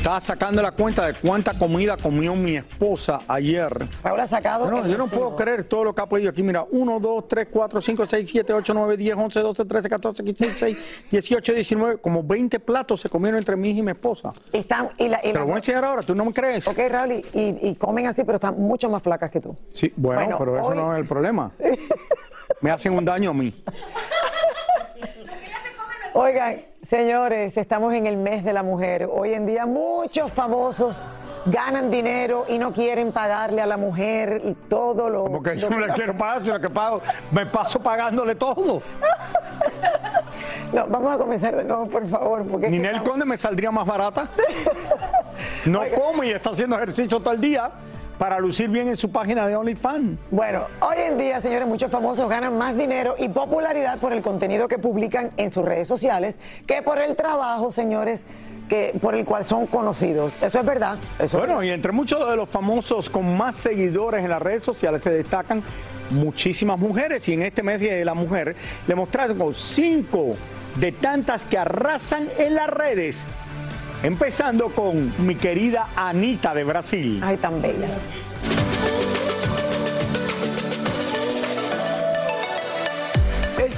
Estaba sacando la cuenta de cuánta comida comió mi esposa ayer. Raúl ha sacado. No, yo no puedo creer todo lo que ha pedido aquí. Mira, 1, 2, 3, 4, 5, 6, 7, 8, 9, 10, 11, 12, 13, 14, 15, 16, 18, 19. Como 20 platos se comieron entre mí y mi esposa. Están, y la, y Te la- lo voy a enseñar ahora, ¿tú no me crees? Ok, Raúl, y, y- comen así, pero están mucho más flacas que tú. Sí, bueno, Bueno, pero eso hoy- no es el problema. Me hacen un daño a mí. Oigan, señores, estamos en el mes de la mujer. Hoy en día muchos famosos ganan dinero y no quieren pagarle a la mujer y todo lo... Porque yo no le quiero pagar, sino que pago, me paso pagándole todo. No, vamos a comenzar de nuevo, por favor. Porque Ninel Conde me saldría más barata. No come y está haciendo ejercicio todo el día para lucir bien en su página de OnlyFans. Bueno, hoy en día, señores, muchos famosos ganan más dinero y popularidad por el contenido que publican en sus redes sociales que por el trabajo, señores, que por el cual son conocidos. Eso es verdad. Eso es Bueno, y entre muchos de los famosos con más seguidores en las redes sociales se destacan muchísimas mujeres. Y en este mes de la mujer le mostramos cinco de tantas que arrasan en las redes. Empezando con mi querida Anita de Brasil. Ay, tan bella.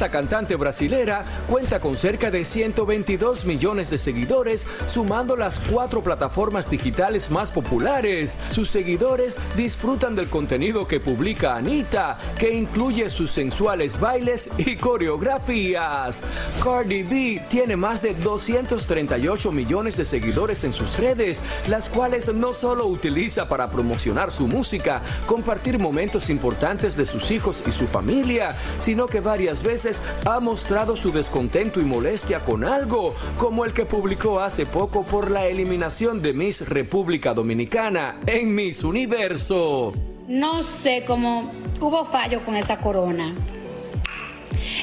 Esta cantante brasilera cuenta con cerca de 122 millones de seguidores, sumando las cuatro plataformas digitales más populares. Sus seguidores disfrutan del contenido que publica Anita, que incluye sus sensuales bailes y coreografías. Cardi B tiene más de 238 millones de seguidores en sus redes, las cuales no solo utiliza para promocionar su música, compartir momentos importantes de sus hijos y su familia, sino que varias veces ha mostrado su descontento y molestia con algo, como el que publicó hace poco por la eliminación de Miss República Dominicana en Miss Universo. No sé cómo hubo fallo con esa corona.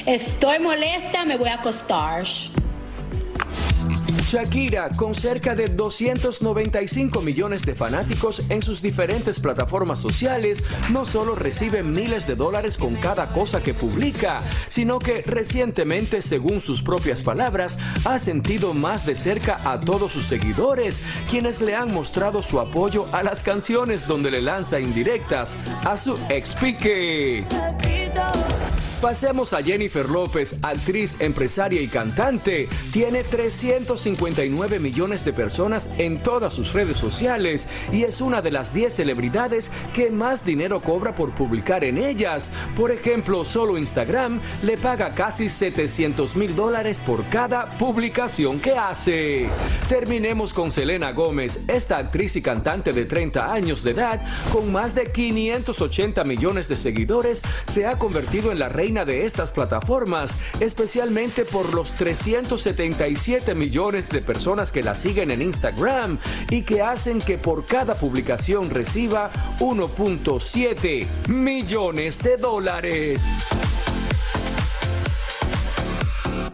Estoy molesta, me voy a acostar. Shakira, con cerca de 295 millones de fanáticos en sus diferentes plataformas sociales, no solo recibe miles de dólares con cada cosa que publica, sino que recientemente, según sus propias palabras, ha sentido más de cerca a todos sus seguidores, quienes le han mostrado su apoyo a las canciones donde le lanza indirectas a su ex Pique. Pasemos a Jennifer López, actriz, empresaria y cantante. Tiene 359 millones de personas en todas sus redes sociales y es una de las 10 celebridades que más dinero cobra por publicar en ellas. Por ejemplo, solo Instagram le paga casi 700 mil dólares por cada publicación que hace. Terminemos con Selena Gómez, esta actriz y cantante de 30 años de edad, con más de 580 millones de seguidores, se ha convertido en la reina de estas plataformas, especialmente por los 377 millones de personas que la siguen en Instagram y que hacen que por cada publicación reciba 1.7 millones de dólares.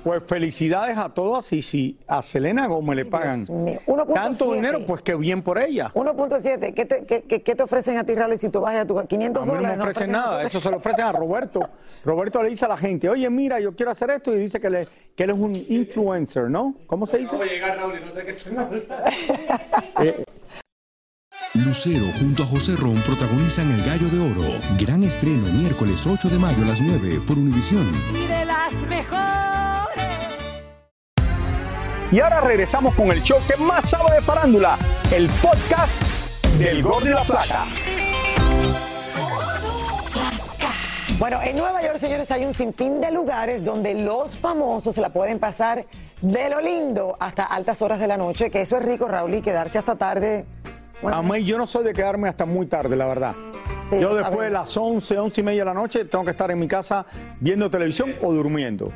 Pues felicidades a todas y si a Selena Gómez le pagan mío. 1.7. tanto dinero, pues qué bien por ella. 1.7, ¿qué te, qué, qué- qué te ofrecen a ti, Rally, si tú vas a tu 500 A mí no dólares? me ofrecen nada, eso se lo ofrecen a Roberto. Roberto le dice a la gente, oye, mira, yo quiero hacer esto y dice que, le, que él es un influencer, ¿no? ¿Cómo se dice? Eh, Lucero junto a José Ron protagonizan El Gallo de Oro. Gran estreno miércoles 8 de mayo a las 9 por Univisión. Y de las mejores. Y ahora regresamos con el show que más sabe de farándula, el podcast del Gordo y la Placa. Bueno, en Nueva York, señores, hay un sinfín de lugares donde los famosos se la pueden pasar de lo lindo hasta altas horas de la noche, que eso es rico, Raúl, y quedarse hasta tarde. Bueno, A mí yo no soy de quedarme hasta muy tarde, la verdad. Sí, yo después de las 11, 11 y media de la noche tengo que estar en mi casa viendo televisión o durmiendo.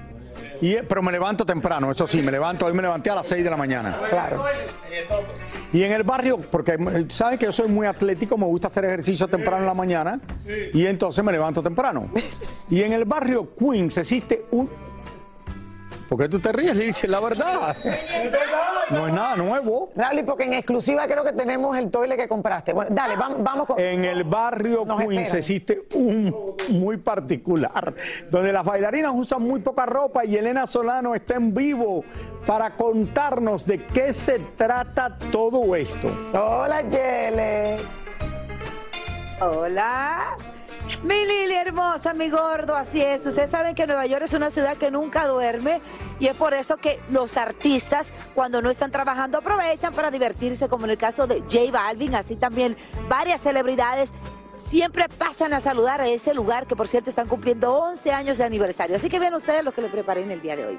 Y, pero me levanto temprano, eso sí, me levanto, hoy me levanté a las 6 de la mañana. claro. Y en el barrio, porque saben que yo soy muy atlético, me gusta hacer ejercicio temprano en la mañana y entonces me levanto temprano. Y en el barrio Queens existe un... ¿Por qué tú te ríes, Liz? La verdad. No es nada nuevo. Raúl, porque en exclusiva creo que tenemos el toile que compraste. Bueno, dale, vamos, vamos con... En el barrio Nos Queens esperan. existe un muy particular, donde las bailarinas usan muy poca ropa y Elena Solano está en vivo para contarnos de qué se trata todo esto. Hola, Yele. Hola. Mi Lili hermosa, mi gordo, así es. Ustedes saben que Nueva York es una ciudad que nunca duerme y es por eso que los artistas cuando no están trabajando aprovechan para divertirse, como en el caso de J Balvin, así también varias celebridades siempre pasan a saludar a ese lugar que por cierto están cumpliendo 11 años de aniversario. Así que vean ustedes lo que le preparé en el día de hoy.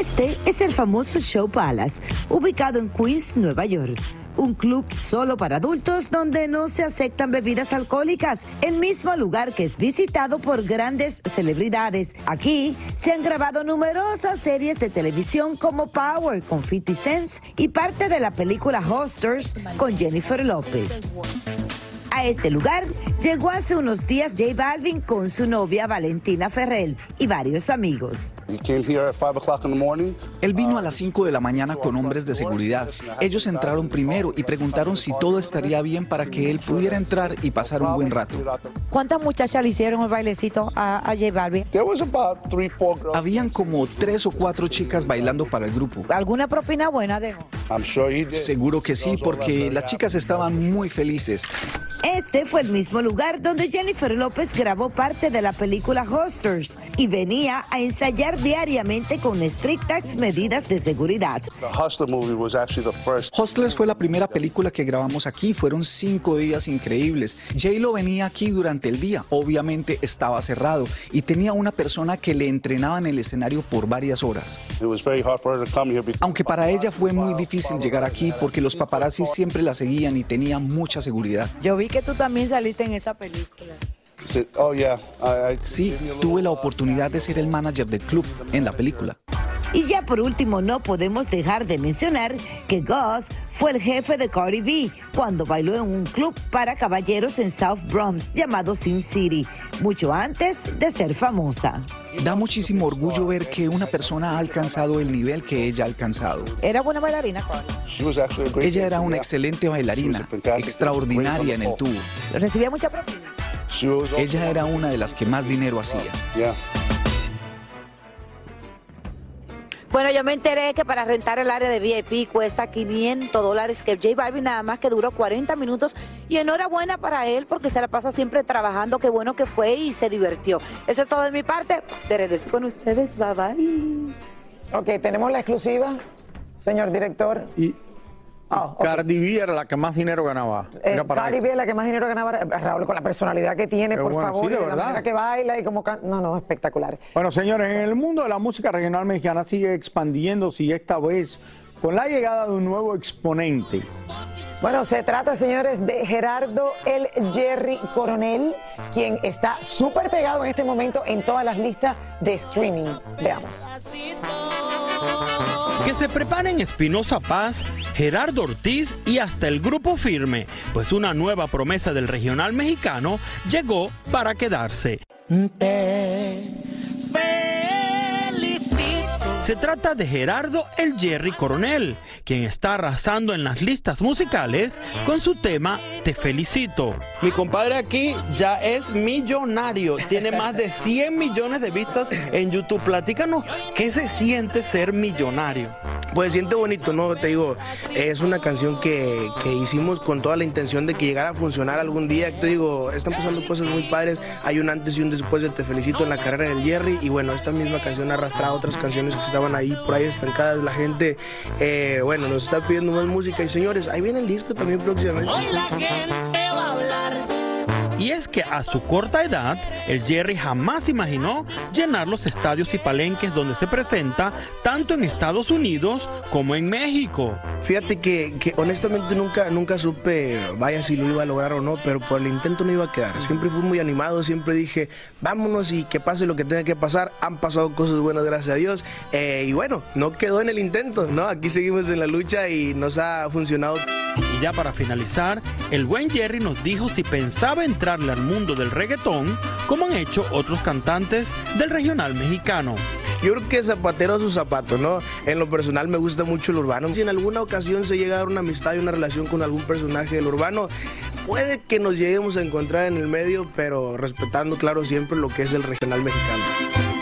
Este es el famoso Show Palace, ubicado en Queens, Nueva York. Un club solo para adultos donde no se aceptan bebidas alcohólicas, el mismo lugar que es visitado por grandes celebridades. Aquí se han grabado numerosas series de televisión como Power con 50 Cent y parte de la película Hosters con Jennifer López. A este lugar llegó hace unos días J Balvin con su novia Valentina Ferrell y varios amigos. Él vino a las 5 de la mañana con hombres de seguridad. Ellos entraron primero y preguntaron si todo estaría bien para que él pudiera entrar y pasar un buen rato. ¿Cuántas muchachas le hicieron el bailecito a, a J Balvin? Habían como tres o cuatro chicas bailando para el grupo. ¿Alguna propina buena dejó? Seguro que sí, porque las chicas estaban muy felices. Este fue el mismo lugar donde Jennifer López grabó parte de la película Hosters y venía a ensayar diariamente con estrictas medidas de seguridad. Hustlers fue la primera película que grabamos aquí. Fueron cinco días increíbles. J-Lo venía aquí durante el día. Obviamente estaba cerrado y tenía una persona que le entrenaba en el escenario por varias horas. Aunque para ella fue muy difícil llegar aquí porque los paparazzi siempre la seguían y tenía mucha seguridad. Yo vi que tú también saliste en esa película. Sí, tuve la oportunidad de ser el manager del club en la película. Y ya por último, no podemos dejar de mencionar que Gus fue el jefe de Cardi B cuando bailó en un club para caballeros en South Bronx llamado Sin City, mucho antes de ser famosa. Da muchísimo orgullo ver que una persona ha alcanzado el nivel que ella ha alcanzado. ¿Era buena bailarina, Cardi? Ella era una excelente bailarina, extraordinaria en el tubo. ¿Recibía mucha propina? Ella era una de las que más dinero hacía. Bueno, yo me enteré que para rentar el área de VIP cuesta 500 dólares, que J Balvin nada más que duró 40 minutos y enhorabuena para él porque se la pasa siempre trabajando, qué bueno que fue y se divirtió. Eso es todo de mi parte, de regreso con ustedes, bye bye. Ok, tenemos la exclusiva, señor director. Y Ok. Cardi B era la que más dinero ganaba. Eh, Era para Cardi B es la que más dinero ganaba, Raúl, con la personalidad que tiene, por bueno, favor, sí, de y la manera que baila y como... can- No, no, espectacular. Bueno, señores, en el mundo de la música regional mexicana sigue expandiéndose y esta vez con la llegada de un nuevo exponente. Bueno, se trata, señores, de Gerardo el Jerry Coronel, quien está súper pegado en este momento en todas las listas de streaming. Veamos. Que se preparen Espinosa Paz, Gerardo Ortiz y hasta el grupo firme, pues una nueva promesa del regional mexicano llegó para quedarse. Te Se trata de Gerardo el Jerry Coronel, quien está arrasando en las listas musicales con su tema Te felicito. Mi compadre aquí ya es millonario, tiene más de 100 millones de vistas en YouTube. Platícanos, ¿qué se siente ser millonario? Pues siente bonito, ¿no? Te digo, es una canción que, que, hicimos con toda la intención de que llegara a funcionar algún día. Te digo, están pasando cosas muy padres. Hay un antes y un después de Te Felicito en la carrera del Jerry. Y bueno, esta misma canción ha arrastrado otras canciones que estaban ahí, por ahí estancadas. La gente, eh, bueno, nos está pidiendo más música. Y señores, ahí viene el disco también próximamente. Y es que a su corta edad, el Jerry jamás imaginó llenar los estadios y palenques donde se presenta, tanto en Estados Unidos como en México. Fíjate que, que, honestamente nunca, nunca supe, vaya si lo iba a lograr o no, pero por el intento no iba a quedar. Siempre fui muy animado, siempre dije, vámonos y que pase lo que tenga que pasar. Han pasado cosas buenas, gracias a Dios. Eh, y bueno, no quedó en el intento, ¿no? Aquí seguimos en la lucha y nos ha funcionado. Ya para finalizar, el buen Jerry nos dijo si pensaba entrarle al mundo del reggaetón, como han hecho otros cantantes del regional mexicano. Yo creo que zapatero a sus zapatos, ¿no? En lo personal me gusta mucho el urbano. Si en alguna ocasión se llega a dar una amistad y una relación con algún personaje del urbano, puede que nos lleguemos a encontrar en el medio, pero respetando, claro, siempre lo que es el regional mexicano.